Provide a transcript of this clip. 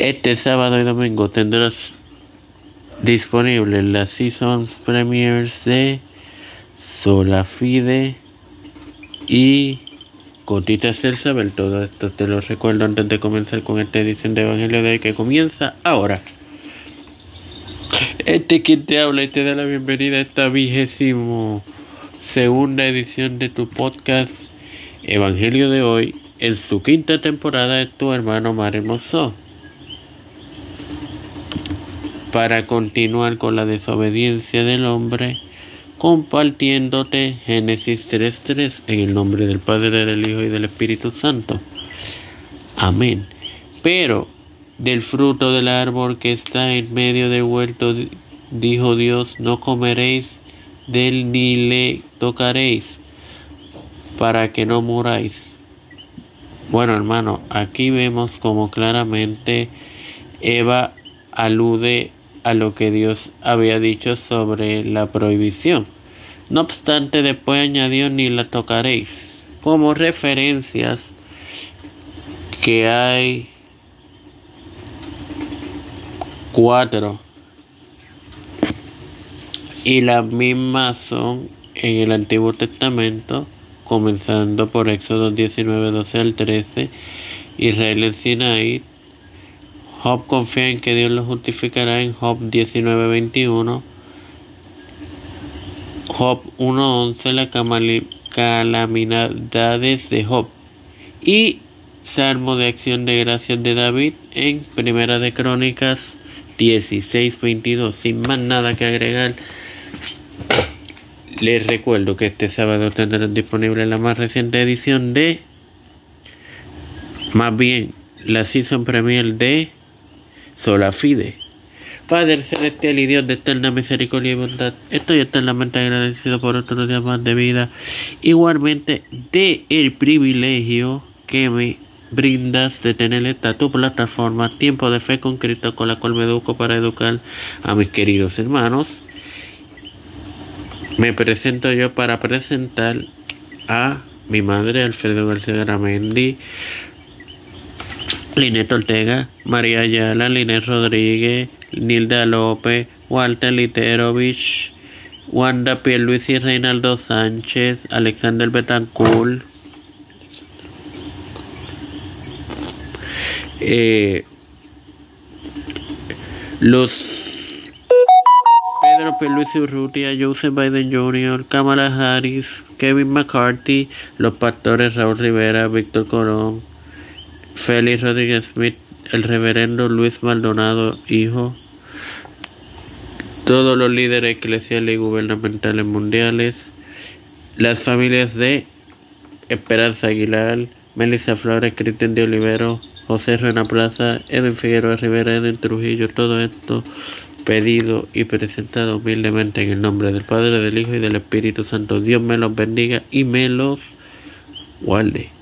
Este sábado y domingo tendrás disponibles las seasons premiers de Solafide y Cotita Celsabel. Todo esto te lo recuerdo antes de comenzar con esta edición de Evangelio de hoy que comienza ahora. Este quien te habla y te da la bienvenida a esta vigésimo segunda edición de tu podcast Evangelio de hoy en su quinta temporada de tu hermano Mar Hermoso para continuar con la desobediencia del hombre, compartiéndote Génesis 3.3 en el nombre del Padre, del Hijo y del Espíritu Santo. Amén. Pero del fruto del árbol que está en medio del huerto, dijo Dios, no comeréis del ni le tocaréis, para que no muráis. Bueno, hermano, aquí vemos como claramente Eva alude a lo que Dios había dicho sobre la prohibición. No obstante, después añadió ni la tocaréis, como referencias que hay cuatro y las mismas son en el Antiguo Testamento, comenzando por Éxodo 19, 12 al 13, Israel en Sinaí, Job confía en que Dios lo justificará en Job 19:21. Job 1:11 la calamidades de Job y Salmo de acción de gracias de David en Primera de Crónicas 16:22. Sin más nada que agregar, les recuerdo que este sábado tendrán disponible la más reciente edición de, más bien, la season premier de sola fide. Padre celestial y Dios de eterna misericordia y bondad, estoy eternamente agradecido por otros días más de vida, igualmente de el privilegio que me brindas de tener esta tu plataforma, Tiempo de Fe con Cristo, con la cual me educo para educar a mis queridos hermanos. Me presento yo para presentar a mi madre Alfredo García Garamendi, Linet Ortega, María Ayala, Linet Rodríguez, Nilda López, Walter Literovich, Wanda Pierluisi, Reinaldo Sánchez, Alexander Betancourt, eh, los Pedro Pierluisi Urrutia, Joseph Biden Jr., Kamala Harris, Kevin McCarthy, los pastores Raúl Rivera, Víctor Colón, Félix Rodríguez Smith, el reverendo Luis Maldonado, hijo, todos los líderes eclesiales y gubernamentales mundiales, las familias de Esperanza Aguilar, Melissa Flores, Cristian de Olivero, José Rena Plaza, Edwin Figueroa Rivera, Edwin Trujillo, todo esto pedido y presentado humildemente en el nombre del Padre, del Hijo y del Espíritu Santo. Dios me los bendiga y me los guarde.